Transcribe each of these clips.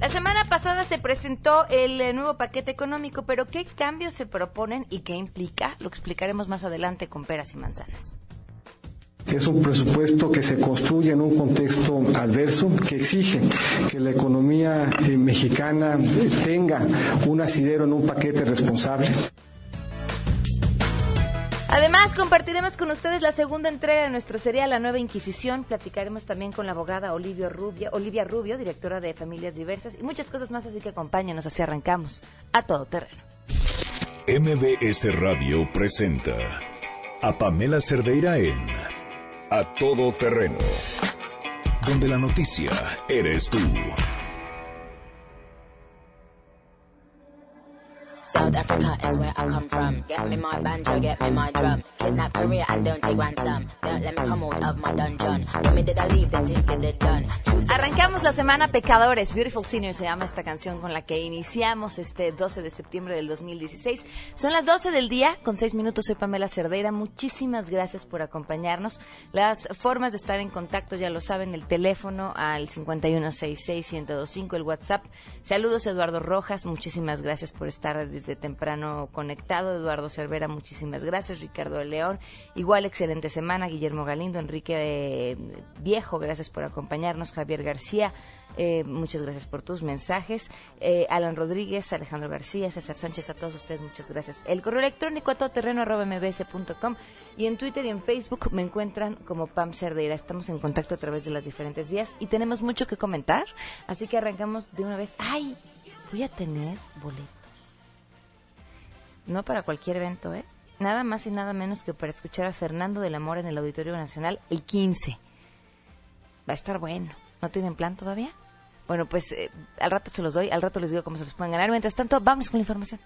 La semana pasada se presentó el eh, nuevo paquete económico, pero ¿qué cambios se proponen y qué implica? Lo explicaremos más adelante con peras y manzanas. Es un presupuesto que se construye en un contexto adverso que exige que la economía eh, mexicana tenga un asidero en un paquete responsable. Además, compartiremos con ustedes la segunda entrega de nuestro serial La Nueva Inquisición. Platicaremos también con la abogada Olivia Rubio, Olivia Rubio, directora de Familias Diversas y muchas cosas más, así que acompáñenos, así arrancamos a todo terreno. MBS Radio presenta a Pamela Cerdeira en A Todo Terreno, donde la noticia eres tú. South Africa is where I come from. Get me my banjo, get me my drum. Kidnap Korea and don't take ransom. Let me come out of my dungeon. Did I leave. Arrancamos la semana Pecadores. Beautiful Senior se llama esta canción con la que iniciamos este 12 de septiembre del 2016. Son las 12 del día, con 6 minutos. Soy Pamela Cerdeira. Muchísimas gracias por acompañarnos. Las formas de estar en contacto ya lo saben: el teléfono al 5166-1025, el WhatsApp. Saludos, Eduardo Rojas. Muchísimas gracias por estar desde temprano conectado. Eduardo Cervera, muchísimas gracias. Ricardo León, igual excelente semana. Guillermo Galindo, Enrique eh, Viejo, gracias por acompañarnos. Javier García, eh, muchas gracias por tus mensajes. Eh, Alan Rodríguez, Alejandro García, César Sánchez, a todos ustedes, muchas gracias. El correo electrónico a todoterreno.mbs.com y en Twitter y en Facebook me encuentran como Pam Cerdeira. Estamos en contacto a través de las diferentes vías y tenemos mucho que comentar, así que arrancamos de una vez. ¡Ay! Voy a tener boletos no para cualquier evento, ¿eh? Nada más y nada menos que para escuchar a Fernando del Amor en el Auditorio Nacional el 15. Va a estar bueno. ¿No tienen plan todavía? Bueno, pues eh, al rato se los doy, al rato les digo cómo se los pueden ganar. Mientras tanto, vamos con la información.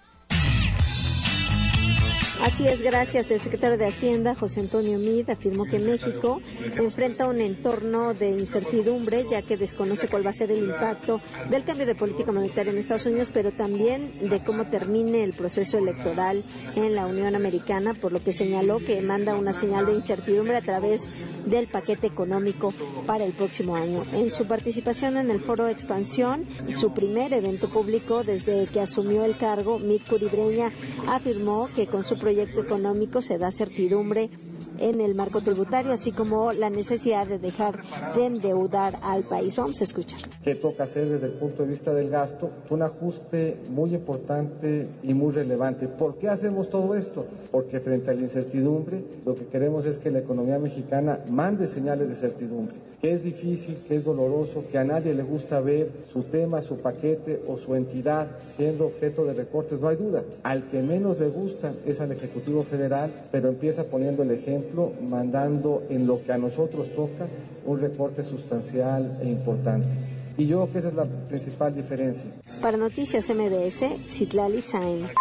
Así es, gracias. El secretario de Hacienda, José Antonio Mid, afirmó que México enfrenta un entorno de incertidumbre, ya que desconoce cuál va a ser el impacto del cambio de política monetaria en Estados Unidos, pero también de cómo termine el proceso electoral en la Unión Americana, por lo que señaló que manda una señal de incertidumbre a través del paquete económico para el próximo año. En su participación en el Foro Expansión, su primer evento público desde que asumió el cargo, Mid Curibreña afirmó que con su proyecto proyecto económico se da certidumbre en el marco tributario, así como la necesidad de dejar de endeudar al país. Vamos a escuchar. ¿Qué toca hacer desde el punto de vista del gasto? Un ajuste muy importante y muy relevante. ¿Por qué hacemos todo esto? Porque frente a la incertidumbre, lo que queremos es que la economía mexicana mande señales de certidumbre. Que es difícil, que es doloroso, que a nadie le gusta ver su tema, su paquete o su entidad siendo objeto de recortes, no hay duda. Al que menos le gusta es al Ejecutivo Federal, pero empieza poniendo el ejemplo mandando en lo que a nosotros toca un recorte sustancial e importante. Y yo creo que esa es la principal diferencia. Para Noticias MDS, Citlali Sainz.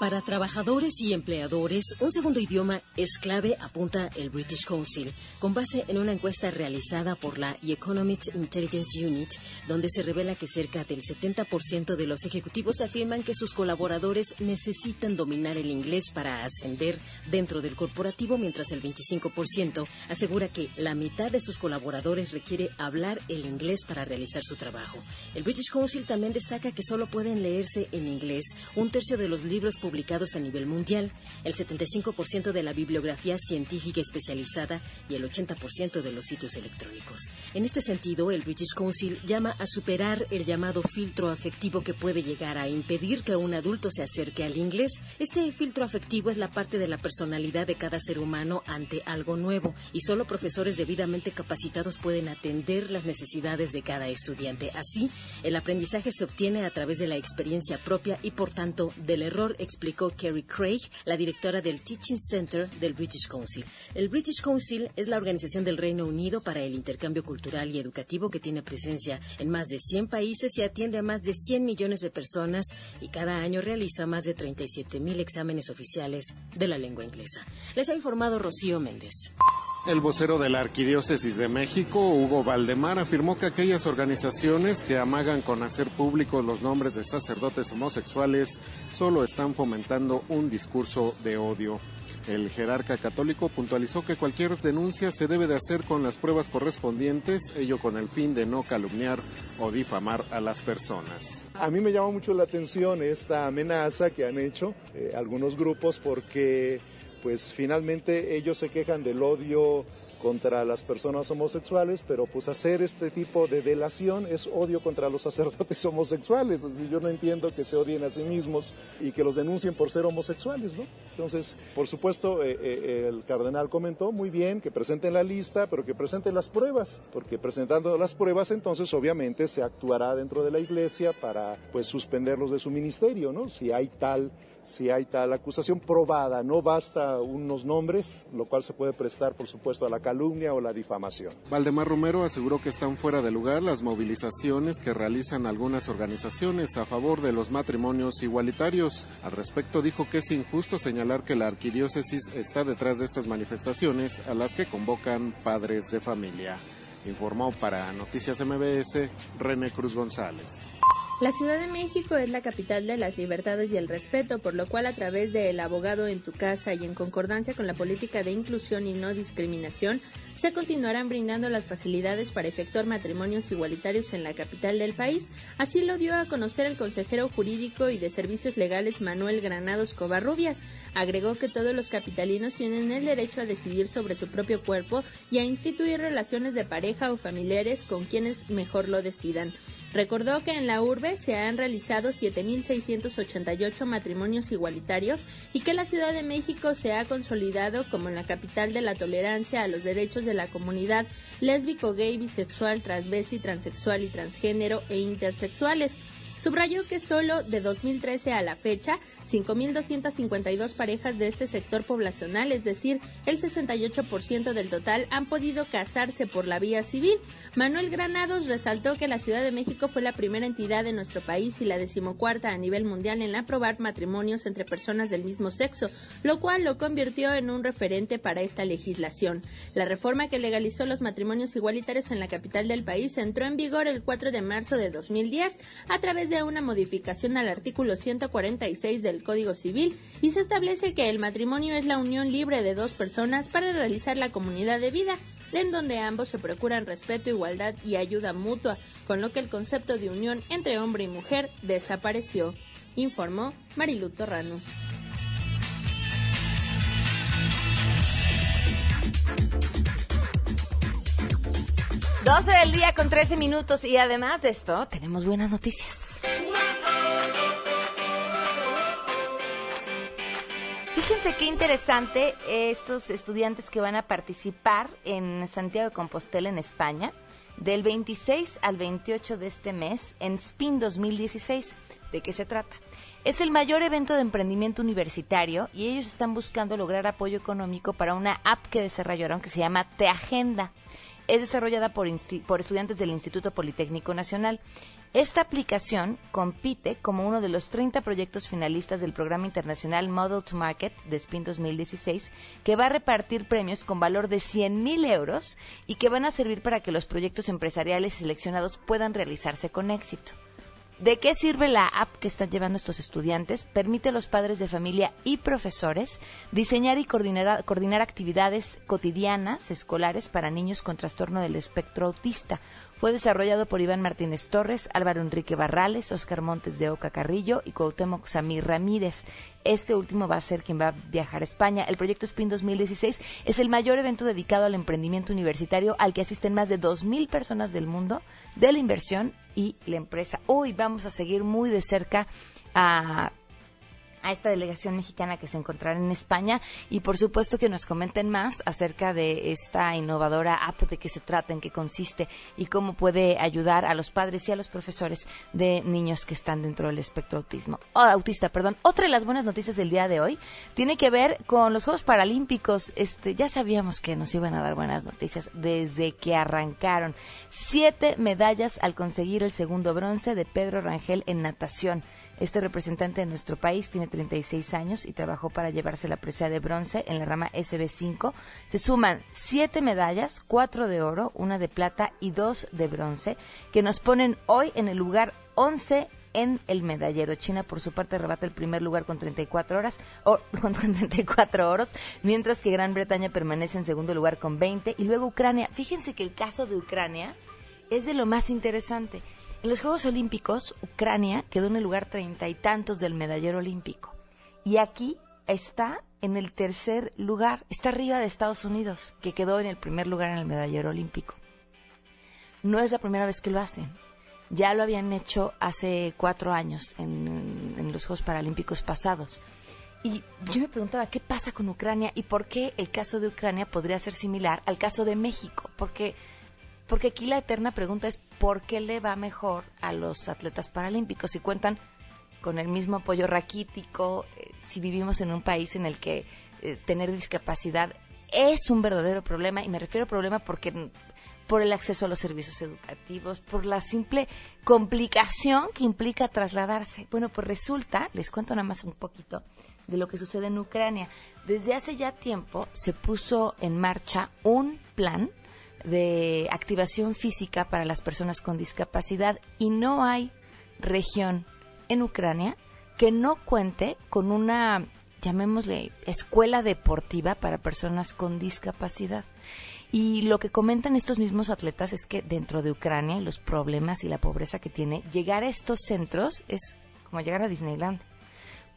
Para trabajadores y empleadores, un segundo idioma es clave, apunta el British Council, con base en una encuesta realizada por la Economist Intelligence Unit, donde se revela que cerca del 70% de los ejecutivos afirman que sus colaboradores necesitan dominar el inglés para ascender dentro del corporativo, mientras el 25% asegura que la mitad de sus colaboradores requiere hablar el inglés para realizar su trabajo. El British Council también destaca que solo pueden leerse en inglés un tercio de los libros publicados a nivel mundial, el 75% de la bibliografía científica especializada y el 80% de los sitios electrónicos. En este sentido, el British Council llama a superar el llamado filtro afectivo que puede llegar a impedir que un adulto se acerque al inglés. Este filtro afectivo es la parte de la personalidad de cada ser humano ante algo nuevo y solo profesores debidamente capacitados pueden atender las necesidades de cada estudiante. Así, el aprendizaje se obtiene a través de la experiencia propia y por tanto del error explicó Kerry Craig, la directora del Teaching Center del British Council. El British Council es la organización del Reino Unido para el intercambio cultural y educativo que tiene presencia en más de 100 países y atiende a más de 100 millones de personas y cada año realiza más de 37 mil exámenes oficiales de la lengua inglesa. Les ha informado Rocío Méndez. El vocero de la Arquidiócesis de México, Hugo Valdemar, afirmó que aquellas organizaciones que amagan con hacer públicos los nombres de sacerdotes homosexuales solo están fomentando un discurso de odio. El jerarca católico puntualizó que cualquier denuncia se debe de hacer con las pruebas correspondientes, ello con el fin de no calumniar o difamar a las personas. A mí me llama mucho la atención esta amenaza que han hecho eh, algunos grupos porque pues finalmente ellos se quejan del odio contra las personas homosexuales, pero pues hacer este tipo de delación es odio contra los sacerdotes homosexuales. yo no entiendo que se odien a sí mismos y que los denuncien por ser homosexuales, ¿no? Entonces, por supuesto, eh, eh, el cardenal comentó muy bien que presenten la lista, pero que presenten las pruebas, porque presentando las pruebas, entonces obviamente se actuará dentro de la iglesia para pues suspenderlos de su ministerio, ¿no? Si hay tal si hay tal acusación probada, no basta unos nombres, lo cual se puede prestar, por supuesto, a la calumnia o la difamación. Valdemar Romero aseguró que están fuera de lugar las movilizaciones que realizan algunas organizaciones a favor de los matrimonios igualitarios. Al respecto dijo que es injusto señalar que la arquidiócesis está detrás de estas manifestaciones a las que convocan padres de familia. Informó para Noticias MBS René Cruz González. La Ciudad de México es la capital de las libertades y el respeto, por lo cual a través del abogado en tu casa y en concordancia con la política de inclusión y no discriminación, se continuarán brindando las facilidades para efectuar matrimonios igualitarios en la capital del país. Así lo dio a conocer el consejero jurídico y de servicios legales Manuel Granados Covarrubias. Agregó que todos los capitalinos tienen el derecho a decidir sobre su propio cuerpo y a instituir relaciones de pareja o familiares con quienes mejor lo decidan. Recordó que en la urbe se han realizado 7.688 matrimonios igualitarios y que la Ciudad de México se ha consolidado como la capital de la tolerancia a los derechos de la comunidad lésbico, gay, bisexual, transvesti, transexual y transgénero e intersexuales. Subrayó que solo de 2013 a la fecha 5.252 parejas de este sector poblacional, es decir, el 68% del total, han podido casarse por la vía civil. Manuel Granados resaltó que la Ciudad de México fue la primera entidad de nuestro país y la decimocuarta a nivel mundial en aprobar matrimonios entre personas del mismo sexo, lo cual lo convirtió en un referente para esta legislación. La reforma que legalizó los matrimonios igualitarios en la capital del país entró en vigor el 4 de marzo de 2010 a través de una modificación al artículo 146 del Código Civil y se establece que el matrimonio es la unión libre de dos personas para realizar la comunidad de vida, en donde ambos se procuran respeto, igualdad y ayuda mutua, con lo que el concepto de unión entre hombre y mujer desapareció, informó Marilu Torrano. Doce del día con 13 minutos y además de esto tenemos buenas noticias. Fíjense qué interesante estos estudiantes que van a participar en Santiago de Compostela, en España, del 26 al 28 de este mes en SPIN 2016. ¿De qué se trata? Es el mayor evento de emprendimiento universitario y ellos están buscando lograr apoyo económico para una app que desarrollaron que se llama Te Agenda. Es desarrollada por, estudiantes del Instituto Politécnico Nacional. Esta aplicación compite como uno de los 30 proyectos finalistas del programa internacional Model to Market de SPIN 2016, que va a repartir premios con valor de 100.000 euros y que van a servir para que los proyectos empresariales seleccionados puedan realizarse con éxito. ¿De qué sirve la app que están llevando estos estudiantes? Permite a los padres de familia y profesores diseñar y coordinar, coordinar actividades cotidianas escolares para niños con trastorno del espectro autista fue desarrollado por Iván Martínez Torres, Álvaro Enrique Barrales, Oscar Montes de Oca Carrillo y Cuauhtémoc Samir Ramírez. Este último va a ser quien va a viajar a España. El proyecto SPIN 2016 es el mayor evento dedicado al emprendimiento universitario al que asisten más de 2.000 personas del mundo de la inversión y la empresa. Hoy vamos a seguir muy de cerca a a esta delegación mexicana que se encontrará en España y por supuesto que nos comenten más acerca de esta innovadora app, de qué se trata, en qué consiste y cómo puede ayudar a los padres y a los profesores de niños que están dentro del espectro autismo, autista. Perdón. Otra de las buenas noticias del día de hoy tiene que ver con los Juegos Paralímpicos. Este, ya sabíamos que nos iban a dar buenas noticias desde que arrancaron. Siete medallas al conseguir el segundo bronce de Pedro Rangel en natación. Este representante de nuestro país tiene 36 años y trabajó para llevarse la presea de bronce en la rama SB5. Se suman siete medallas, cuatro de oro, una de plata y dos de bronce, que nos ponen hoy en el lugar 11 en el medallero. China, por su parte, rebata el primer lugar con 34 horas, o, con 34 oros, mientras que Gran Bretaña permanece en segundo lugar con 20 y luego Ucrania. Fíjense que el caso de Ucrania es de lo más interesante. En los Juegos Olímpicos, Ucrania quedó en el lugar treinta y tantos del medallero olímpico. Y aquí está en el tercer lugar, está arriba de Estados Unidos, que quedó en el primer lugar en el medallero olímpico. No es la primera vez que lo hacen. Ya lo habían hecho hace cuatro años en, en los Juegos Paralímpicos pasados. Y yo me preguntaba qué pasa con Ucrania y por qué el caso de Ucrania podría ser similar al caso de México. Porque, porque aquí la eterna pregunta es por qué le va mejor a los atletas paralímpicos si cuentan con el mismo apoyo raquítico, eh, si vivimos en un país en el que eh, tener discapacidad es un verdadero problema, y me refiero a problema porque por el acceso a los servicios educativos, por la simple complicación que implica trasladarse. Bueno, pues resulta, les cuento nada más un poquito de lo que sucede en Ucrania. Desde hace ya tiempo se puso en marcha un plan de activación física para las personas con discapacidad y no hay región en Ucrania que no cuente con una, llamémosle, escuela deportiva para personas con discapacidad. Y lo que comentan estos mismos atletas es que dentro de Ucrania los problemas y la pobreza que tiene, llegar a estos centros es como llegar a Disneyland,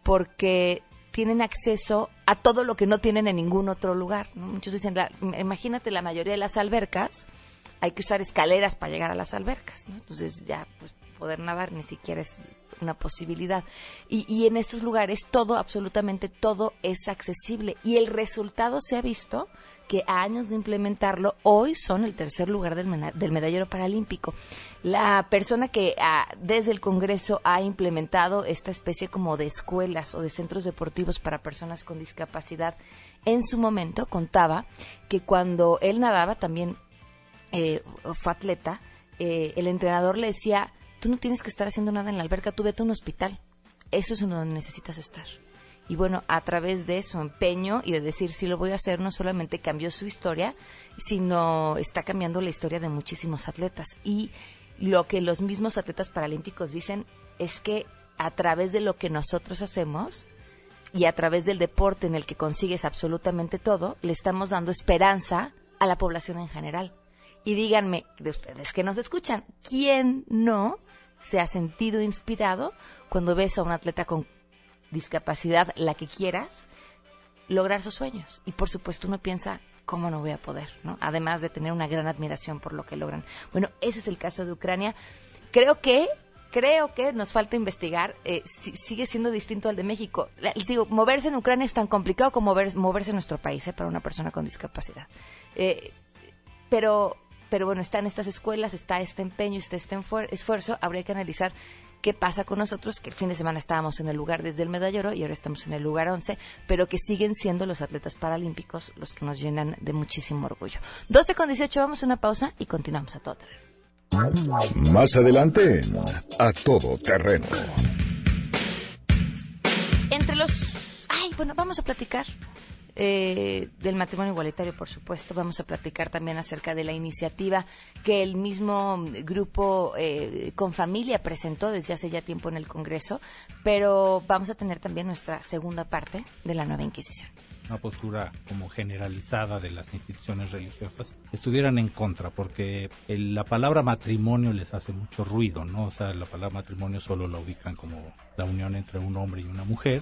porque tienen acceso a todo lo que no tienen en ningún otro lugar. Muchos dicen, imagínate la mayoría de las albercas, hay que usar escaleras para llegar a las albercas, entonces ya pues, poder nadar ni siquiera es una posibilidad. Y, y, en estos lugares todo, absolutamente todo es accesible. Y el resultado se ha visto que a años de implementarlo, hoy son el tercer lugar del medallero paralímpico. La persona que ah, desde el Congreso ha implementado esta especie como de escuelas o de centros deportivos para personas con discapacidad, en su momento contaba que cuando él nadaba, también eh, fue atleta, eh, el entrenador le decía, tú no tienes que estar haciendo nada en la alberca, tú vete a un hospital. Eso es donde necesitas estar. Y bueno, a través de su empeño y de decir sí lo voy a hacer, no solamente cambió su historia, sino está cambiando la historia de muchísimos atletas. Y lo que los mismos atletas paralímpicos dicen es que a través de lo que nosotros hacemos y a través del deporte en el que consigues absolutamente todo, le estamos dando esperanza a la población en general. Y díganme, de ustedes que nos escuchan, ¿quién no se ha sentido inspirado cuando ves a un atleta con discapacidad, la que quieras, lograr sus sueños? Y por supuesto uno piensa, ¿cómo no voy a poder? ¿no? Además de tener una gran admiración por lo que logran. Bueno, ese es el caso de Ucrania. Creo que creo que nos falta investigar, eh, si, sigue siendo distinto al de México. Les digo, moverse en Ucrania es tan complicado como moverse en nuestro país eh, para una persona con discapacidad. Eh, pero pero bueno, están estas escuelas, está este empeño, está este esfuerzo, habría que analizar qué pasa con nosotros, que el fin de semana estábamos en el lugar desde el medallero y ahora estamos en el lugar 11, pero que siguen siendo los atletas paralímpicos los que nos llenan de muchísimo orgullo. 12 con 18, vamos a una pausa y continuamos a todo terreno. Más adelante, a todo terreno. Entre los... Ay, bueno, vamos a platicar eh, del matrimonio igualitario, por supuesto. Vamos a platicar también acerca de la iniciativa que el mismo grupo eh, con familia presentó desde hace ya tiempo en el Congreso, pero vamos a tener también nuestra segunda parte de la nueva Inquisición una postura como generalizada de las instituciones religiosas estuvieran en contra, porque la palabra matrimonio les hace mucho ruido, ¿no? O sea, la palabra matrimonio solo la ubican como la unión entre un hombre y una mujer.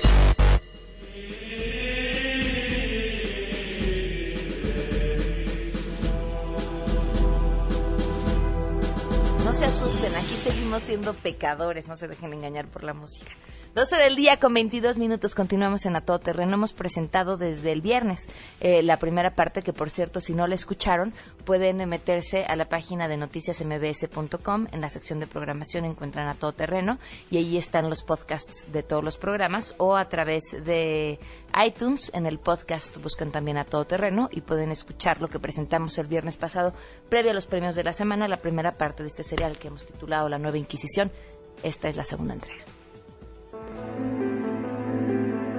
Siendo pecadores, no se dejen engañar por la música. 12 del día con 22 minutos, continuamos en A Todo Terreno. Hemos presentado desde el viernes eh, la primera parte, que por cierto, si no la escucharon, pueden meterse a la página de noticiasmbs.com. En la sección de programación encuentran A Todo Terreno y ahí están los podcasts de todos los programas o a través de iTunes, en el podcast buscan también A Todo Terreno y pueden escuchar lo que presentamos el viernes pasado, previo a los premios de la semana, la primera parte de este serial que hemos titulado La Nueva Inquisición. Esta es la segunda entrega.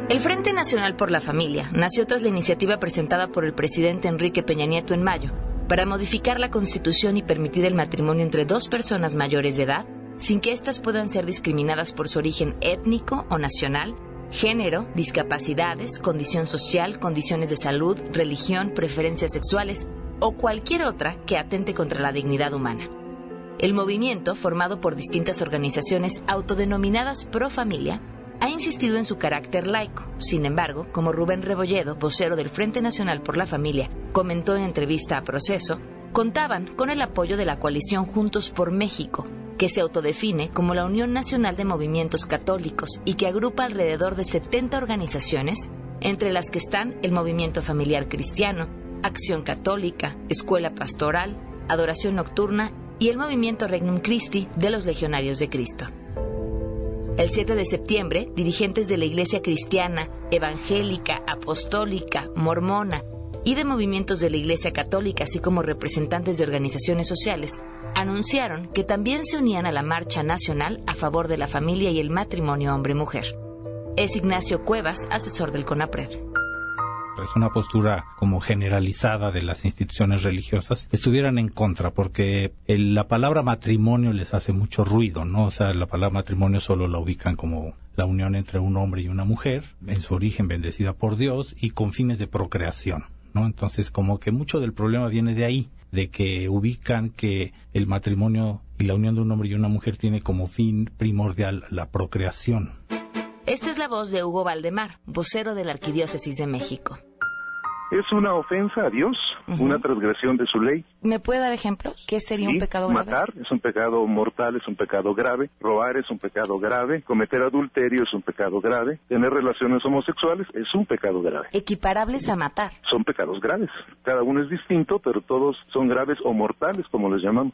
El Frente Nacional por la Familia nació tras la iniciativa presentada por el presidente Enrique Peña Nieto en mayo para modificar la Constitución y permitir el matrimonio entre dos personas mayores de edad sin que éstas puedan ser discriminadas por su origen étnico o nacional, género, discapacidades, condición social, condiciones de salud, religión, preferencias sexuales o cualquier otra que atente contra la dignidad humana. El movimiento, formado por distintas organizaciones autodenominadas pro familia, ha insistido en su carácter laico. Sin embargo, como Rubén Rebolledo, vocero del Frente Nacional por la Familia, comentó en entrevista a Proceso, contaban con el apoyo de la coalición Juntos por México, que se autodefine como la Unión Nacional de Movimientos Católicos y que agrupa alrededor de 70 organizaciones, entre las que están el Movimiento Familiar Cristiano, Acción Católica, Escuela Pastoral, Adoración Nocturna y el Movimiento Regnum Christi de los Legionarios de Cristo. El 7 de septiembre, dirigentes de la Iglesia Cristiana, Evangélica, Apostólica, Mormona y de movimientos de la Iglesia Católica, así como representantes de organizaciones sociales, anunciaron que también se unían a la marcha nacional a favor de la familia y el matrimonio hombre-mujer. Es Ignacio Cuevas, asesor del CONAPRED es una postura como generalizada de las instituciones religiosas, estuvieran en contra, porque la palabra matrimonio les hace mucho ruido, ¿no? O sea, la palabra matrimonio solo la ubican como la unión entre un hombre y una mujer, en su origen bendecida por Dios y con fines de procreación, ¿no? Entonces, como que mucho del problema viene de ahí, de que ubican que el matrimonio y la unión de un hombre y una mujer tiene como fin primordial la procreación. Esta es la voz de Hugo Valdemar, vocero de la Arquidiócesis de México es una ofensa a Dios, una transgresión de su ley. ¿Me puede dar ejemplos? ¿Qué sería un pecado grave? Matar es un pecado mortal, es un pecado grave. Robar es un pecado grave. Cometer adulterio es un pecado grave. Tener relaciones homosexuales es un pecado grave. Equiparables a matar. Son pecados graves. Cada uno es distinto, pero todos son graves o mortales, como les llamamos.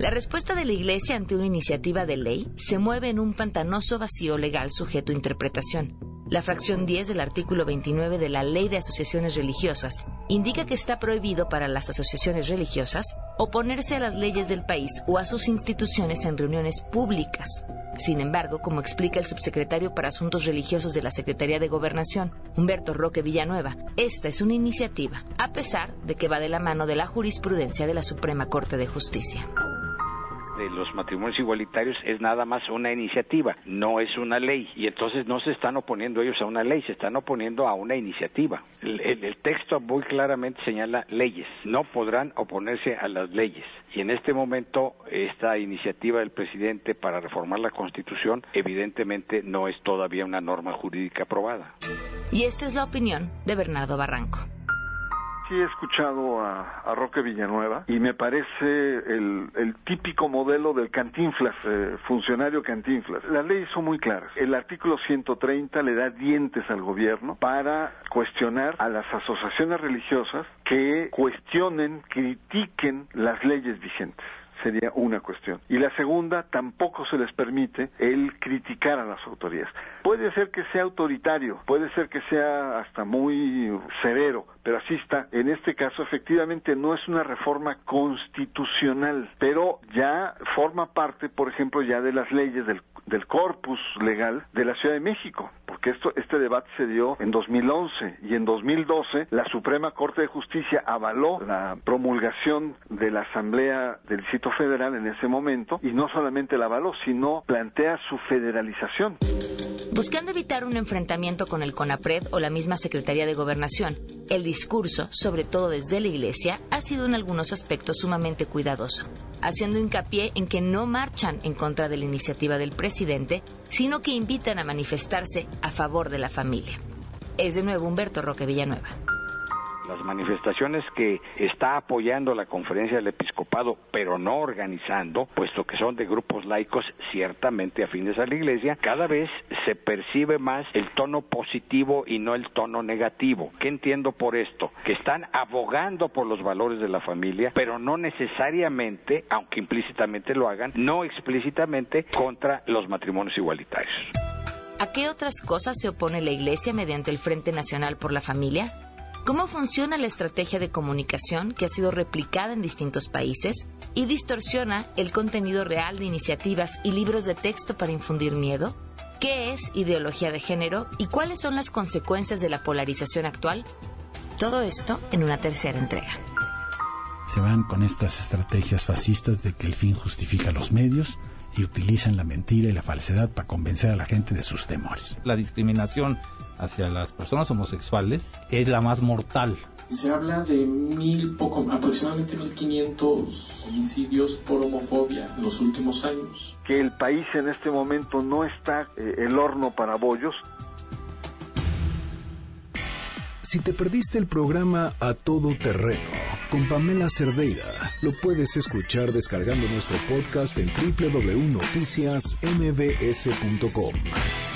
La respuesta de la Iglesia ante una iniciativa de ley se mueve en un pantanoso vacío legal sujeto a interpretación. La fracción 10 del artículo 29 de la Ley de Asociaciones Religiosas indica que está prohibido para las asociaciones religiosas oponerse a las leyes del país o a sus instituciones en reuniones públicas. Sin embargo, como explica el subsecretario para Asuntos Religiosos de la Secretaría de Gobernación, Humberto Roque Villanueva, esta es una iniciativa, a pesar de que va de la mano de la jurisprudencia de la Suprema Corte de Justicia los matrimonios igualitarios es nada más una iniciativa, no es una ley. Y entonces no se están oponiendo ellos a una ley, se están oponiendo a una iniciativa. El, texto muy claramente señala leyes, no podrán oponerse a las leyes. Y en este momento esta iniciativa del presidente para reformar la Constitución evidentemente no es todavía una norma jurídica aprobada. Y esta es la opinión de Bernardo Barranco he escuchado a, Roque Villanueva y me parece el, típico modelo del cantinflas, eh, funcionario cantinflas. Las leyes son muy claras. El artículo 130 le da dientes al gobierno para cuestionar a las asociaciones religiosas que cuestionen, critiquen las leyes vigentes sería una cuestión. Y la segunda, tampoco se les permite el criticar a las autoridades. Puede ser que sea autoritario, puede ser que sea hasta muy severo, pero así está. En este caso, efectivamente, no es una reforma constitucional, pero ya forma parte, por ejemplo, ya de las leyes del, del corpus legal de la Ciudad de México, porque esto, este debate se dio en 2011 y en 2012 la Suprema Corte de Justicia avaló la promulgación de la Asamblea del Distrito Federal en ese momento y no solamente la avaló, sino plantea su federalización. Buscando evitar un enfrentamiento con el CONAPRED o la misma Secretaría de Gobernación, el discurso, sobre todo desde la Iglesia, ha sido en algunos aspectos sumamente cuidadoso, haciendo hincapié en que no marchan en contra de la iniciativa del presidente, sino que invitan a manifestarse a favor de la familia. Es de nuevo Humberto Roque Villanueva Las manifestaciones que está apoyando la conferencia del episcopado, pero no organizando, puesto que son de grupos laicos ciertamente afines a la iglesia, cada vez se percibe más el tono positivo y no el tono negativo. ¿Qué entiendo por esto? Que están abogando por los valores de la familia, pero no necesariamente, aunque implícitamente lo hagan, no explícitamente contra los matrimonios igualitarios. ¿A qué otras cosas se opone la Iglesia mediante el Frente Nacional por la Familia? ¿Cómo funciona la estrategia de comunicación que ha sido replicada en distintos países y distorsiona el contenido real de iniciativas y libros de texto para infundir miedo? ¿Qué es ideología de género y cuáles son las consecuencias de la polarización actual? Todo esto en una tercera entrega. Se van con estas estrategias fascistas de que el fin justifica los medios y utilizan la mentira y la falsedad para convencer a la gente de sus temores. La discriminación hacia las personas homosexuales es la más mortal. Se habla de mil, poco, aproximadamente 1.500 homicidios por homofobia en los últimos años. Que el país en este momento no está eh, el horno para bollos. Si te perdiste el programa A Todo Terreno con Pamela Cerdeira, lo puedes escuchar descargando nuestro podcast en www.noticiasmbs.com.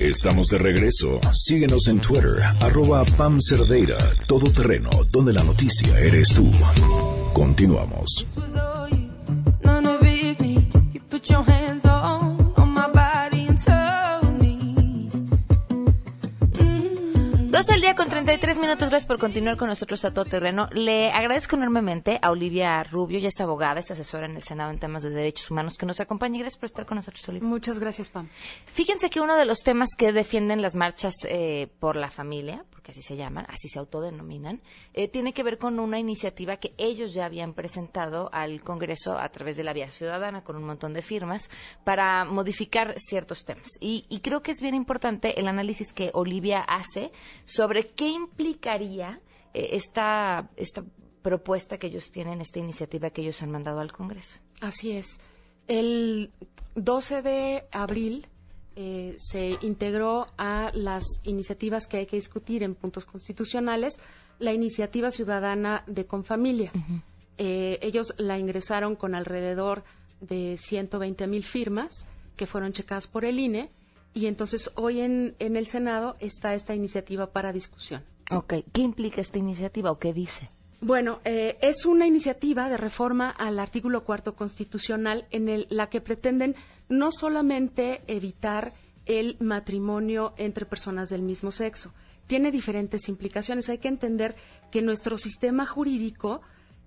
Estamos de regreso. Síguenos en Twitter, arroba Pam Cerdeira, Todo Terreno, donde la noticia eres tú. Continuamos. 12 el día con 33 minutos. Gracias por continuar con nosotros a todo terreno. Le agradezco enormemente a Olivia Rubio, ya es abogada, es asesora en el Senado en temas de derechos humanos, que nos acompaña. Gracias por estar con nosotros, Olivia. Muchas gracias, Pam. Fíjense que uno de los temas que defienden las marchas eh, por la familia, porque así se llaman, así se autodenominan, eh, tiene que ver con una iniciativa que ellos ya habían presentado al Congreso a través de la vía ciudadana con un montón de firmas para modificar ciertos temas. Y, y creo que es bien importante el análisis que Olivia hace sobre qué implicaría eh, esta, esta propuesta que ellos tienen, esta iniciativa que ellos han mandado al Congreso. Así es. El 12 de abril eh, se integró a las iniciativas que hay que discutir en puntos constitucionales la iniciativa ciudadana de Confamilia. Eh, ellos la ingresaron con alrededor de 120 mil firmas que fueron checadas por el INE y entonces hoy en, en el Senado está esta iniciativa para discusión. Ok, ¿qué implica esta iniciativa o qué dice? Bueno, eh, es una iniciativa de reforma al artículo cuarto constitucional en el, la que pretenden no solamente evitar el matrimonio entre personas del mismo sexo, tiene diferentes implicaciones. Hay que entender que nuestro sistema jurídico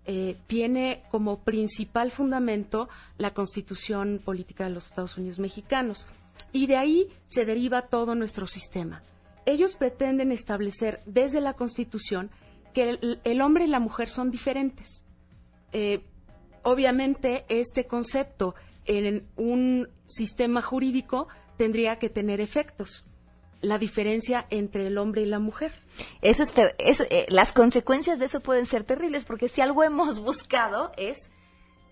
eh, tiene como principal fundamento la Constitución Política de los Estados Unidos Mexicanos y de ahí se deriva todo nuestro sistema. Ellos pretenden establecer desde la Constitución que el, hombre y la mujer son diferentes. Eh, obviamente, este concepto en un sistema jurídico tendría que tener efectos. La diferencia entre el hombre y la mujer. Eso es eh, las consecuencias de eso pueden ser terribles, porque si algo hemos buscado es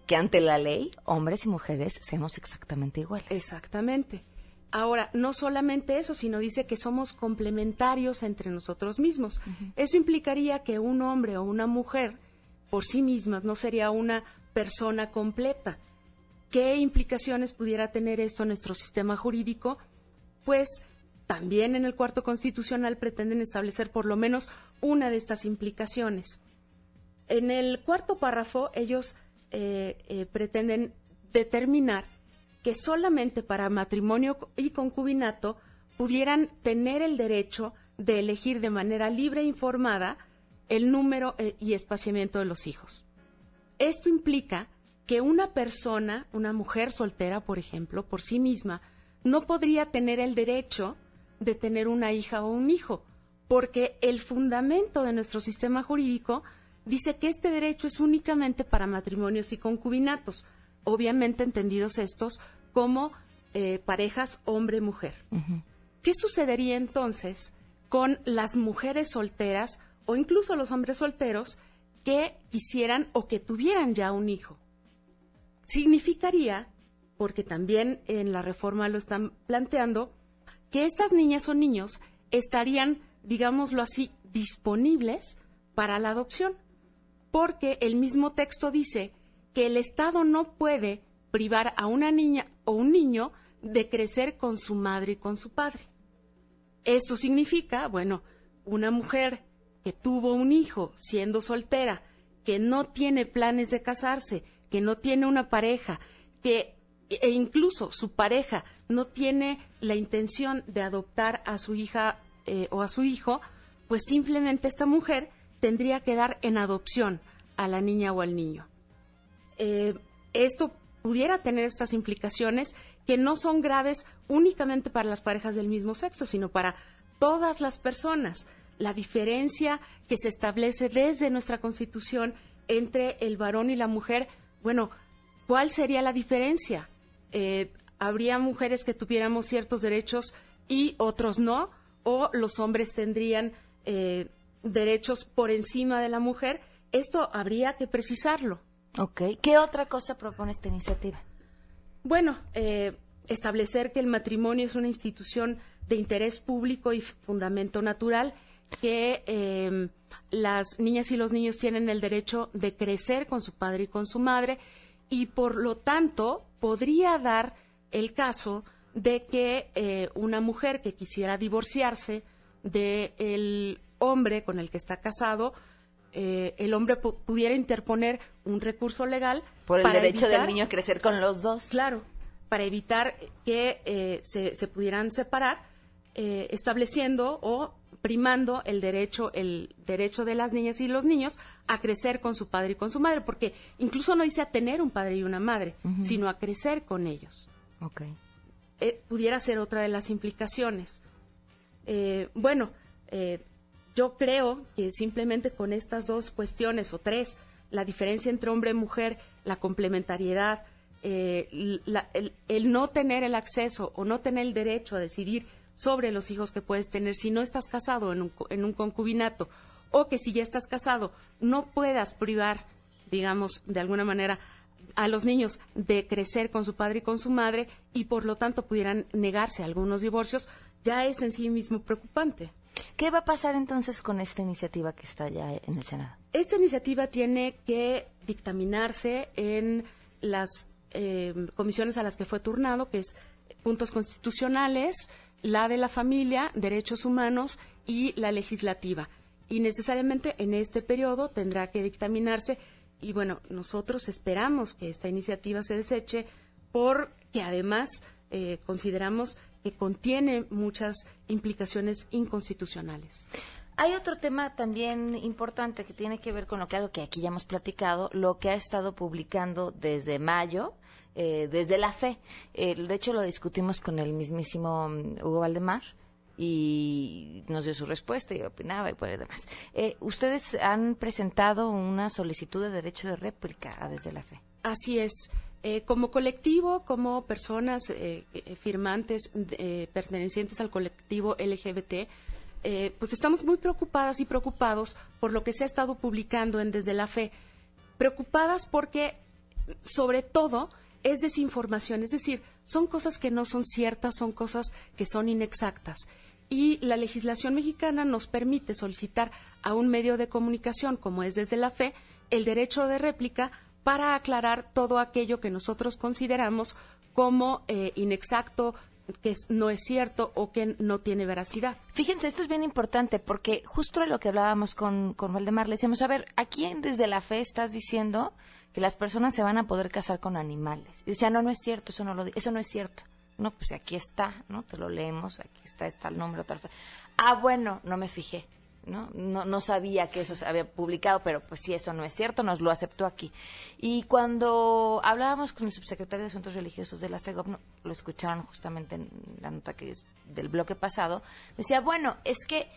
que ante la ley, hombres y mujeres seamos exactamente iguales. Exactamente. Ahora, no solamente eso, sino dice que somos complementarios entre nosotros mismos. Eso implicaría que un hombre o una mujer por sí mismas no sería una persona completa. ¿Qué implicaciones pudiera tener esto en nuestro sistema jurídico? Pues también en el cuarto constitucional pretenden establecer por lo menos una de estas implicaciones. En el cuarto párrafo ellos eh, eh, pretenden determinar que solamente para matrimonio y concubinato pudieran tener el derecho de elegir de manera libre e informada el número eh, y espaciamiento de los hijos. Esto implica que una persona, una mujer soltera, por ejemplo, por sí misma, no podría tener el derecho de tener una hija o un hijo, porque el fundamento de nuestro sistema jurídico dice que este derecho es únicamente para matrimonios y concubinatos, obviamente entendidos estos como eh, parejas hombre-mujer. ¿Qué sucedería entonces con las mujeres solteras o incluso los hombres solteros que quisieran o que tuvieran ya un hijo? Significaría, porque también en la reforma lo están planteando, que estas niñas o niños estarían, digámoslo así, disponibles para la adopción, porque el mismo texto dice que el Estado no puede privar a una niña o un niño de crecer con su madre y con su padre. Esto significa, bueno, una mujer que tuvo un hijo siendo soltera, que no tiene planes de casarse, que no tiene una pareja, que e incluso su pareja no tiene la intención de adoptar a su hija eh, o a su hijo, pues simplemente esta mujer tendría que dar en adopción a la niña o al niño. Eh, esto pudiera tener estas implicaciones que no son graves únicamente para las parejas del mismo sexo, sino para todas las personas. La diferencia que se establece desde nuestra Constitución entre el varón y la mujer, bueno, ¿cuál sería la diferencia? Eh, ¿Habría mujeres que tuviéramos ciertos derechos y otros no? ¿O los hombres tendrían eh, derechos por encima de la mujer? Esto habría que precisarlo. Ok. ¿Qué otra cosa propone esta iniciativa? Bueno, eh, establecer que el matrimonio es una institución de interés público y fundamento natural, que em, las niñas y los niños tienen el derecho de crecer con su padre y con su madre y por lo tanto podría dar el caso de que eh, una mujer que quisiera divorciarse del hombre con el que está casado eh, el hombre pudiera interponer un recurso legal por el derecho del niño a crecer con los dos. Claro, para evitar que eh, se, se, pudieran separar, eh, estableciendo o primando el derecho, el derecho de las niñas y los niños a crecer con su padre y con su madre, porque incluso no dice a tener un padre y una madre, sino a crecer con ellos. Okay. pudiera ser otra de las implicaciones. bueno, yo creo que simplemente con estas dos cuestiones o tres, la diferencia entre hombre y mujer, la complementariedad, eh, el, no tener el acceso o no tener el derecho a decidir sobre los hijos que puedes tener si no estás casado en un, en un concubinato o que si ya estás casado no puedas privar, digamos, de alguna manera a los niños de crecer con su padre y con su madre y por lo tanto pudieran negarse a algunos divorcios, ya es en sí mismo preocupante. ¿Qué va a pasar entonces con esta iniciativa que está ya en el Senado? Esta iniciativa tiene que dictaminarse en las eh, comisiones a las que fue turnado, que es puntos constitucionales, la de la familia, derechos humanos y la legislativa. Y necesariamente en este periodo tendrá que dictaminarse y bueno, nosotros esperamos que esta iniciativa se deseche porque además eh, consideramos que contiene muchas implicaciones inconstitucionales. Hay otro tema también importante que tiene que ver con lo que, algo que aquí ya hemos platicado, lo que ha estado publicando desde mayo, eh, desde la fe. Eh, de hecho, lo discutimos con el mismísimo mm, Hugo Valdemar y nos dio su respuesta y opinaba y por demás. Eh, ustedes han presentado una solicitud de derecho de réplica a desde la fe. Así es. Eh, como colectivo, como personas eh, eh, firmantes pertenecientes al colectivo LGBT, pues estamos muy preocupadas y preocupados por lo que se ha estado publicando en Desde la Fe. Preocupadas porque, sobre todo, es desinformación, es decir, son cosas que no son ciertas, son cosas que son inexactas. Y la legislación mexicana nos permite solicitar a un medio de comunicación, como es Desde la Fe, el derecho de réplica para aclarar todo aquello que nosotros consideramos como eh, inexacto, que no es cierto o que no tiene veracidad. Fíjense, esto es bien importante porque justo lo que hablábamos con, con Valdemar, le decíamos, a ver, ¿a quién desde la fe estás diciendo que las personas se van a poder casar con animales? Y decía, no, no es cierto, eso no, lo, eso no es cierto. No, pues aquí está, ¿no? Te lo leemos, aquí está, está el nombre, tal. Ah, bueno, no me fijé. ¿no? No, sabía que eso se había publicado, pero pues si eso no es cierto, nos lo aceptó aquí. Y cuando hablábamos con el subsecretario de Asuntos Religiosos de la CEGOP, lo escucharon justamente en la nota que es del bloque pasado, decía, bueno, es que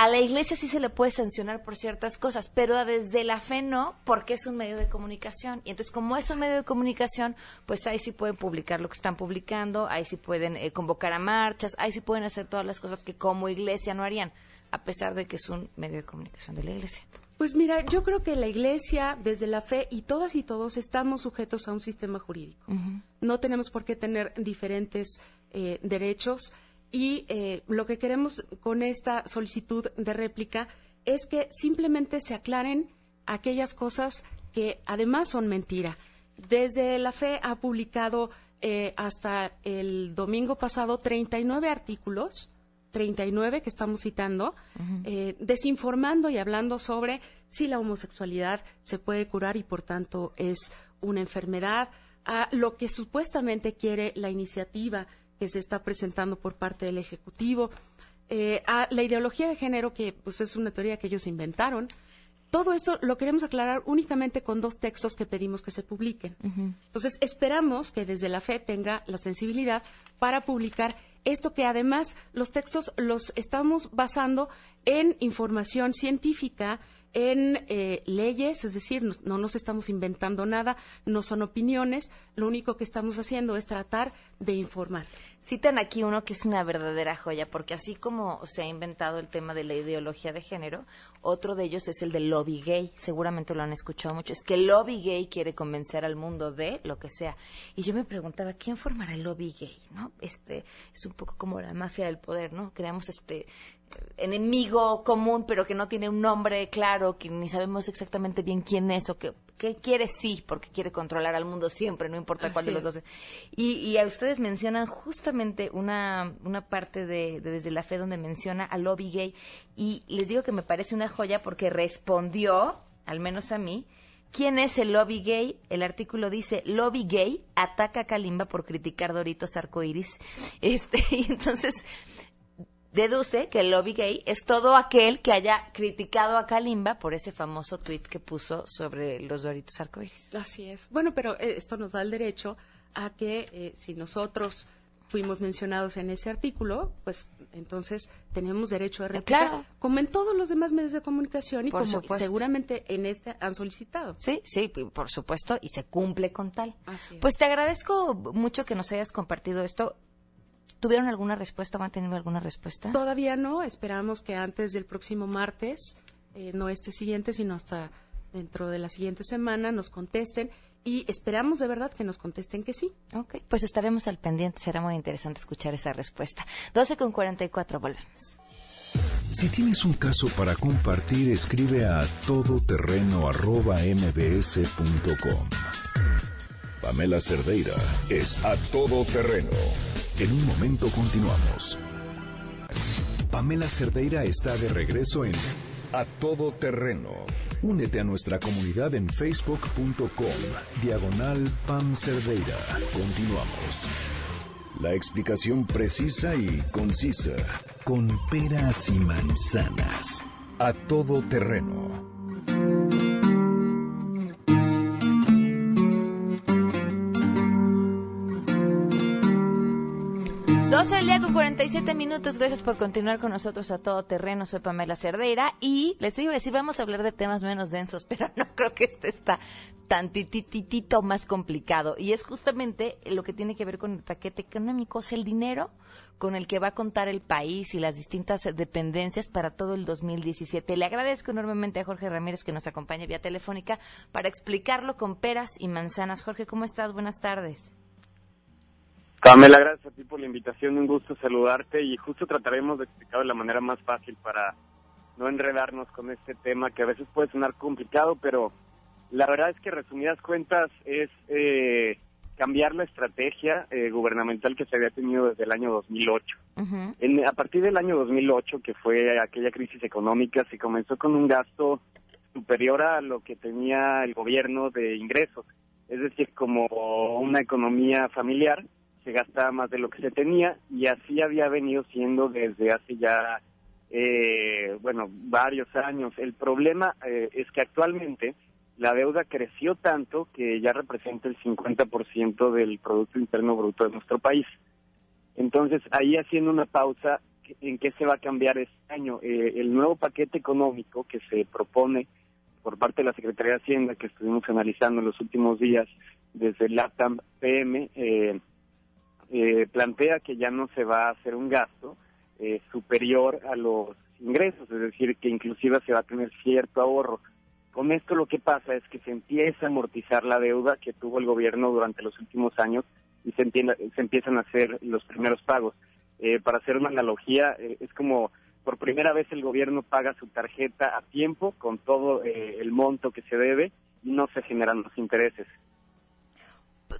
a la iglesia sí se le puede sancionar por ciertas cosas, pero desde la fe no, porque es un medio de comunicación. Y entonces, como es un medio de comunicación, pues ahí sí pueden publicar lo que están publicando, ahí sí pueden eh, convocar a marchas, ahí sí pueden hacer todas las cosas que como iglesia no harían a pesar de que es un medio de comunicación de la Iglesia? Pues mira, yo creo que la Iglesia, desde la fe, y todas y todos estamos sujetos a un sistema jurídico. No tenemos por qué tener diferentes eh, derechos y eh, lo que queremos con esta solicitud de réplica es que simplemente se aclaren aquellas cosas que además son mentira. Desde la FE ha publicado eh, hasta el domingo pasado 39 artículos 39 que estamos citando, eh, desinformando y hablando sobre si la homosexualidad se puede curar y por tanto es una enfermedad, a lo que supuestamente quiere la iniciativa que se está presentando por parte del Ejecutivo, eh, a la ideología de género, que pues, es una teoría que ellos inventaron. Todo esto lo queremos aclarar únicamente con dos textos que pedimos que se publiquen. Entonces, esperamos que desde la FE tenga la sensibilidad para publicar esto que además los textos los estamos basando en información científica, en eh, leyes, es decir, no, nos estamos inventando nada, no son opiniones, lo único que estamos haciendo es tratar de informar. Citan aquí uno que es una verdadera joya, porque así como se ha inventado el tema de la ideología de género, otro de ellos es el del lobby gay, seguramente lo han escuchado mucho, es que el lobby gay quiere convencer al mundo de lo que sea. Y yo me preguntaba, ¿quién formará el lobby gay? ¿No? Este es un poco como la mafia del poder, ¿no? Creamos este enemigo común, pero que no tiene un nombre claro, que ni sabemos exactamente bien quién es o qué, quiere sí, porque quiere controlar al mundo siempre, no importa cuál de los dos. Y, a ustedes mencionan justamente una, una parte de, Desde la Fe donde menciona a lobby gay y les digo que me parece una joya porque respondió, al menos a mí, ¿Quién es el lobby gay? El artículo dice, lobby gay ataca a Kalimba por criticar Doritos arcoiris. Este, y entonces deduce que el lobby gay es todo aquel que haya criticado a Kalimba por ese famoso tweet que puso sobre los doritos arcoíris. Así es. Bueno, pero eh, esto nos da el derecho a que eh, si nosotros fuimos mencionados en ese artículo, pues entonces tenemos derecho a replicar, como en todos los demás medios de comunicación y como seguramente en este han solicitado. Sí, sí, por supuesto, y se cumple con tal. Pues te agradezco mucho que nos hayas compartido esto. ¿Tuvieron alguna respuesta? ¿Van a tener alguna respuesta? Todavía no. Esperamos que antes del próximo martes, eh, no este siguiente, sino hasta dentro de la siguiente semana, nos contesten y esperamos de verdad que nos contesten que sí. Ok, pues estaremos al pendiente. Será muy interesante escuchar esa respuesta. 12 con 44, volvemos. Si tienes un caso para compartir, escribe a todoterreno.mbs.com. Pamela Cerdeira es a todoterreno en un momento continuamos. Pamela Cerdeira está de regreso en A Todo Terreno. Únete a nuestra comunidad en facebook.com, diagonal Pam Cerdeira. Continuamos. La explicación precisa y concisa, con peras y manzanas. A todo terreno 12 del día con 47 minutos. Gracias por continuar con nosotros a todo terreno. Soy Pamela Cerdeira y les digo decir, vamos a hablar de temas menos densos, pero no creo que este está tan tititito más complicado. Y es justamente lo que tiene que ver con el paquete económico, es el dinero con el que va a contar el país y las distintas dependencias para todo el 2017. Le agradezco enormemente a Jorge Ramírez que nos acompaña vía telefónica para explicarlo con peras y manzanas. Jorge, ¿cómo estás? Buenas tardes. Pamela, gracias a ti por la invitación, un gusto saludarte y justo trataremos de explicar de la manera más fácil para no enredarnos con este tema que a veces puede sonar complicado, pero la verdad es que resumidas cuentas es eh, cambiar la estrategia eh, gubernamental que se había tenido desde el año 2008. en, a partir del año 2008, que fue aquella crisis económica, se comenzó con un gasto superior a lo que tenía el gobierno de ingresos, es decir, como una economía familiar se gastaba más de lo que se tenía y así había venido siendo desde hace ya, eh, bueno, varios años. El problema eh, es que actualmente la deuda creció tanto que ya representa el 50% del Producto Interno Bruto de nuestro país. Entonces, ahí haciendo una pausa, ¿en qué se va a cambiar este año? Eh, el nuevo paquete económico que se propone por parte de la Secretaría de Hacienda, que estuvimos analizando en los últimos días desde el LATAM PM, eh, eh, plantea que ya no se va a hacer un gasto eh, superior a los ingresos, es decir, que inclusive se va a tener cierto ahorro. Con esto lo que pasa es que se empieza a amortizar la deuda que tuvo el gobierno durante los últimos años y se, se empiezan a hacer los primeros pagos. Eh, para hacer una analogía, es como por primera vez el gobierno paga su tarjeta a tiempo con todo eh, el monto que se debe y no se generan los intereses.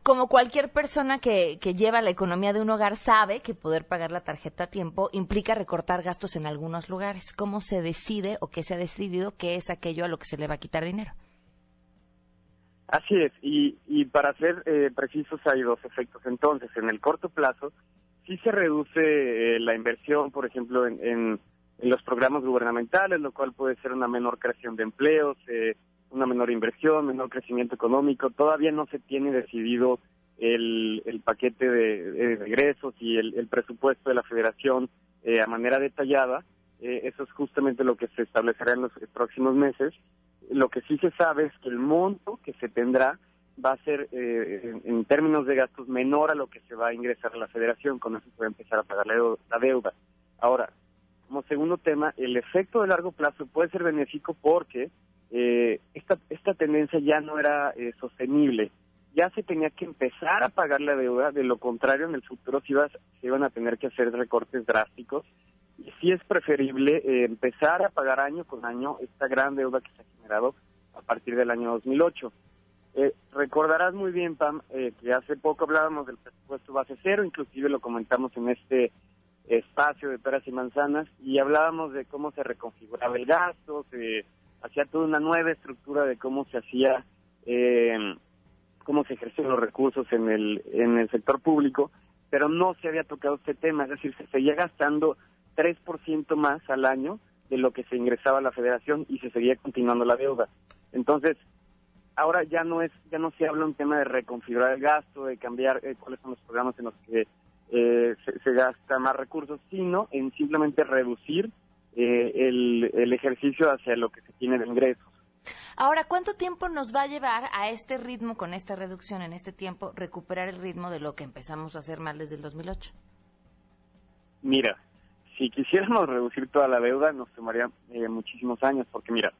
Como cualquier persona que, que lleva la economía de un hogar sabe que poder pagar la tarjeta a tiempo implica recortar gastos en algunos lugares. ¿Cómo se decide o qué se ha decidido qué es aquello a lo que se le va a quitar dinero? Así es, y, y para ser eh, precisos hay dos efectos. Entonces, en el corto plazo, sí se reduce eh, la inversión, por ejemplo, en, en, los programas gubernamentales, lo cual puede ser una menor creación de empleos, eh, una menor inversión, menor crecimiento económico. Todavía no se tiene decidido el, el paquete de, ingresos y el, presupuesto de la federación a manera detallada. eso es justamente lo que se establecerá en los próximos meses lo que sí se sabe es que el monto que se tendrá va a ser, eh, en, términos de gastos, menor a lo que se va a ingresar a la federación. Con eso se va a empezar a pagar la deuda. Ahora, como segundo tema, el efecto de largo plazo puede ser benéfico porque eh, esta, esta tendencia ya no era eh, sostenible. Ya se tenía que empezar a pagar la deuda, de lo contrario, en el futuro se, iba, se iban a tener que hacer recortes drásticos y sí es preferible eh, empezar a pagar año con año esta gran deuda que se ha generado a partir del año 2008. Eh, recordarás muy bien, Pam, eh, que hace poco hablábamos del presupuesto base cero, inclusive lo comentamos en este espacio de peras y manzanas, y hablábamos de cómo se reconfiguraba el gasto, se hacía toda una nueva estructura de cómo se hacía, eh, cómo se ejercían los recursos en el, en el sector público, pero no se había tocado este tema, es decir, se seguía gastando 3% más al año de lo que se ingresaba a la federación y se seguía continuando la deuda. Entonces, ahora ya no es ya no se habla un tema de reconfigurar el gasto, de cambiar eh, cuáles son los programas en los que eh, se, gasta más recursos, sino en simplemente reducir eh, el, el ejercicio hacia lo que se tiene de ingresos. Ahora, ¿cuánto tiempo nos va a llevar a este ritmo, con esta reducción en este tiempo, recuperar el ritmo de lo que empezamos a hacer mal desde el 2008? Mira, si quisiéramos reducir toda la deuda nos tomaría eh, muchísimos años, porque mira,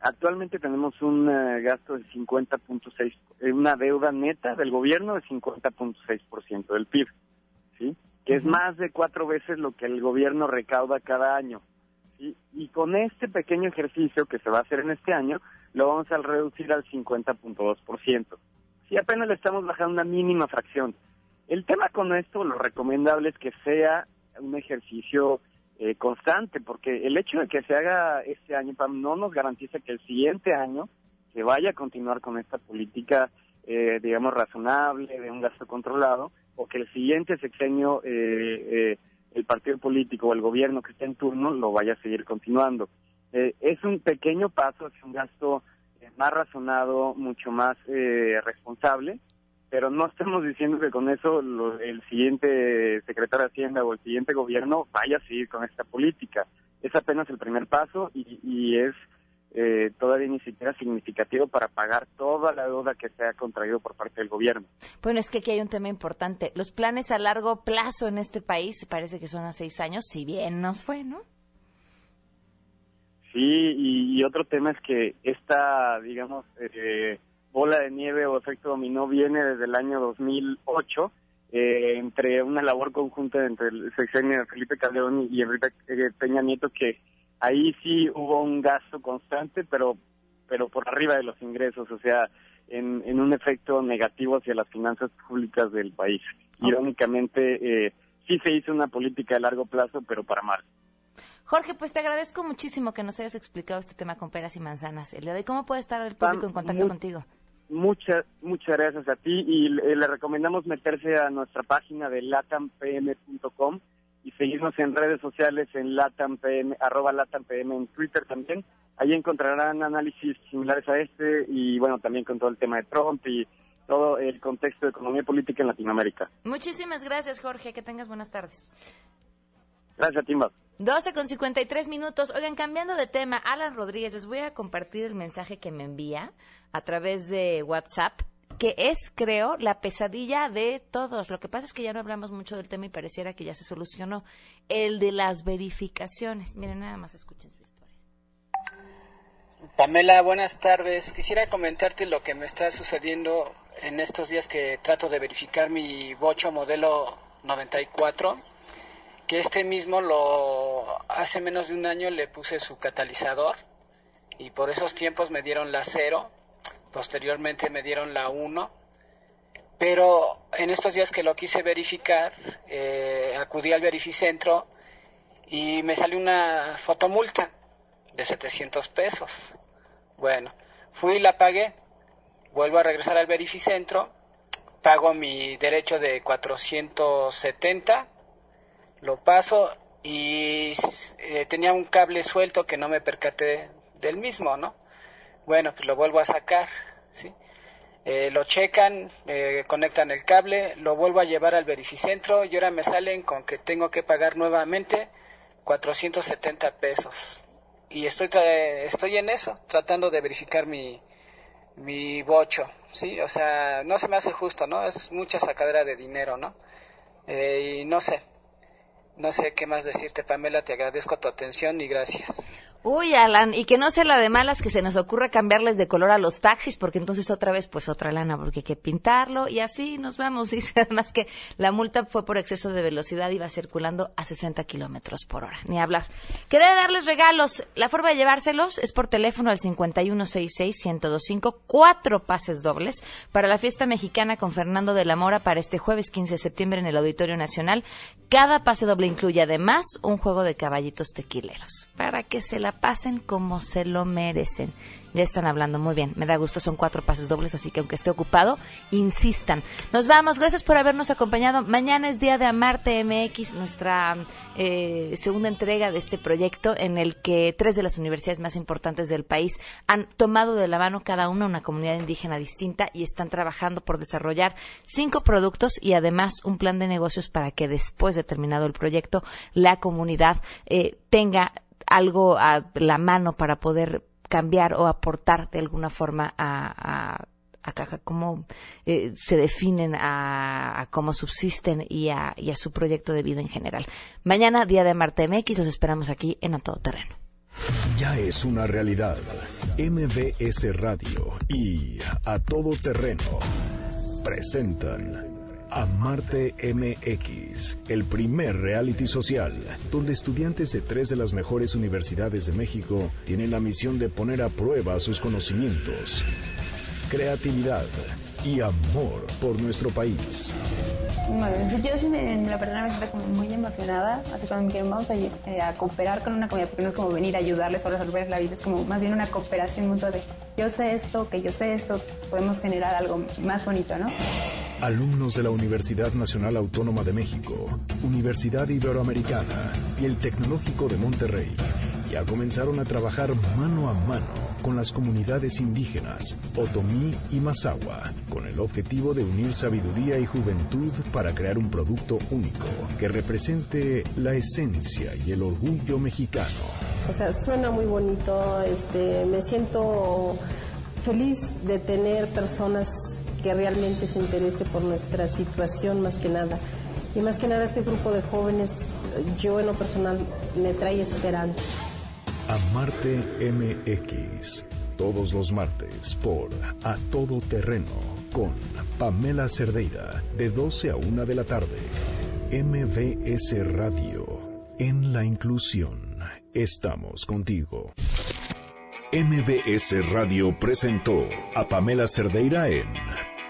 actualmente tenemos un eh, gasto de 50.6, eh, una deuda neta del gobierno de 50.6% del PIB, ¿sí? Que es más de cuatro veces lo que el gobierno recauda cada año. ¿Sí? Y con este pequeño ejercicio que se va a hacer en este año, lo vamos a reducir al 50.2%. Sí, apenas le estamos bajando una mínima fracción. El tema con esto, lo recomendable es que sea un ejercicio eh, constante, porque el hecho de que se haga este año no nos garantiza que el siguiente año se vaya a continuar con esta política, eh, digamos, razonable, de un gasto controlado, o que el siguiente sexenio eh, el partido político o el gobierno que esté en turno lo vaya a seguir continuando. es un pequeño paso hacia un gasto más razonado, mucho más responsable, pero no estamos diciendo que con eso el siguiente secretario de Hacienda o el siguiente gobierno vaya a seguir con esta política. Es apenas el primer paso y, es eh, todavía ni siquiera significativo para pagar toda la deuda que se ha contraído por parte del gobierno. Bueno, es que aquí hay un tema importante. Los planes a largo plazo en este país parece que son a seis años, si bien nos fue, ¿no? Sí, y, y otro tema es que esta, digamos, eh, bola de nieve o efecto dominó viene desde el año 2008, eh, entre una labor conjunta entre el sexenio de Felipe Calderón y Enrique eh, Peña Nieto, que ahí sí hubo un gasto constante, pero, pero por arriba de los ingresos, o sea, en, en un efecto negativo hacia las finanzas públicas del país. Irónicamente, eh, sí se hizo una política de largo plazo, pero para mal. Jorge, pues te agradezco muchísimo que nos hayas explicado este tema con peras y manzanas. El día de cómo puede estar el público en contacto contigo. Muchas, muchas gracias a ti y le, recomendamos meterse a nuestra página de latampm.com y seguirnos en redes sociales en latampm, arroba latampm en Twitter también. Ahí encontrarán análisis similares a este y bueno, también con todo el tema de Trump y todo el contexto de economía política en Latinoamérica. Muchísimas gracias, Jorge. Que tengas buenas tardes. Gracias, Timba. 12 con 53 minutos. Oigan, cambiando de tema, Alan Rodríguez, les voy a compartir el mensaje que me envía a través de WhatsApp, que es, creo, la pesadilla de todos. Lo que pasa es que ya no hablamos mucho del tema y pareciera que ya se solucionó. El de las verificaciones. Miren, nada más escuchen su historia. Pamela, buenas tardes. Quisiera comentarte lo que me está sucediendo en estos días que trato de verificar mi bocho modelo 94 que este mismo lo hace menos de un año le puse su catalizador y por esos tiempos me dieron la 0, posteriormente me dieron la 1, pero en estos días que lo quise verificar, eh, acudí al verificentro y me salió una fotomulta de 700 pesos. Bueno, fui y la pagué, vuelvo a regresar al verificentro, pago mi derecho de 470, lo paso y eh, tenía un cable suelto que no me percaté del mismo, ¿no? Bueno, pues lo vuelvo a sacar, ¿sí? Eh, lo checan, eh, conectan el cable, lo vuelvo a llevar al verificentro y ahora me salen con que tengo que pagar nuevamente 470 pesos. Y estoy, estoy en eso, tratando de verificar mi, mi bocho, ¿sí? O sea, no se me hace justo, ¿no? Es mucha sacadera de dinero, ¿no? y no sé, no sé qué más decirte, Pamela, te agradezco tu atención y gracias. Uy, Alan, y que no sea la de malas que se nos ocurra cambiarles de color a los taxis, porque entonces otra vez, pues otra lana, porque hay que pintarlo, y así nos vamos. Dice además que la multa fue por exceso de velocidad, iba circulando a 60 kilómetros por hora. Ni hablar. Quería darles regalos. La forma de llevárselos es por teléfono al 5166-1025, cuatro pases dobles para la fiesta mexicana con Fernando de la Mora para este jueves 15 de septiembre en el Auditorio Nacional. Cada pase doble incluye además un juego de caballitos tequileros, para que se la pasen como se lo merecen. Ya están hablando muy bien. Me da gusto, son cuatro pases dobles, así que aunque esté ocupado, insistan. Nos vamos. Gracias por habernos acompañado. Mañana es día de Amarte MX, nuestra eh, segunda entrega de este proyecto en el que tres de las universidades más importantes del país han tomado de la mano cada una una comunidad indígena distinta y están trabajando por desarrollar cinco productos y además un plan de negocios para que después de terminado el proyecto la comunidad eh, tenga algo a la mano para poder cambiar o aportar de alguna forma a, a, Caja, cómo eh, se definen, a, cómo subsisten y a, y a su proyecto de vida en general. Mañana, día de Marte MX, los esperamos aquí en A Todo Terreno. Ya es una realidad. MBS Radio y A Todo Terreno presentan Amarte MX, el primer reality social, donde estudiantes de tres de las mejores universidades de México tienen la misión de poner a prueba sus conocimientos, creatividad y amor por nuestro país. Bueno, yo sí me, la verdad me siento como muy emocionada, así cuando me vamos a, eh, cooperar con una comunidad, porque no es como venir a ayudarles o resolver la vida, es como más bien una cooperación mutua de yo sé esto, que yo sé esto, podemos generar algo más bonito, ¿no? Alumnos de la Universidad Nacional Autónoma de México, Universidad Iberoamericana y el Tecnológico de Monterrey ya comenzaron a trabajar mano a mano con las comunidades indígenas Otomí y Mazahua, con el objetivo de unir sabiduría y juventud para crear un producto único que represente la esencia y el orgullo mexicano. O sea, suena muy bonito, este, me siento feliz de tener personas que realmente se interese por nuestra situación más que nada. Y más que nada este grupo de jóvenes, yo en lo personal me trae esperanza. Amarte MX, todos los martes por A Todo Terreno con Pamela Cerdeira, de 12 a 1 de la tarde. MBS Radio, en la inclusión, estamos contigo. MBS Radio presentó a Pamela Cerdeira en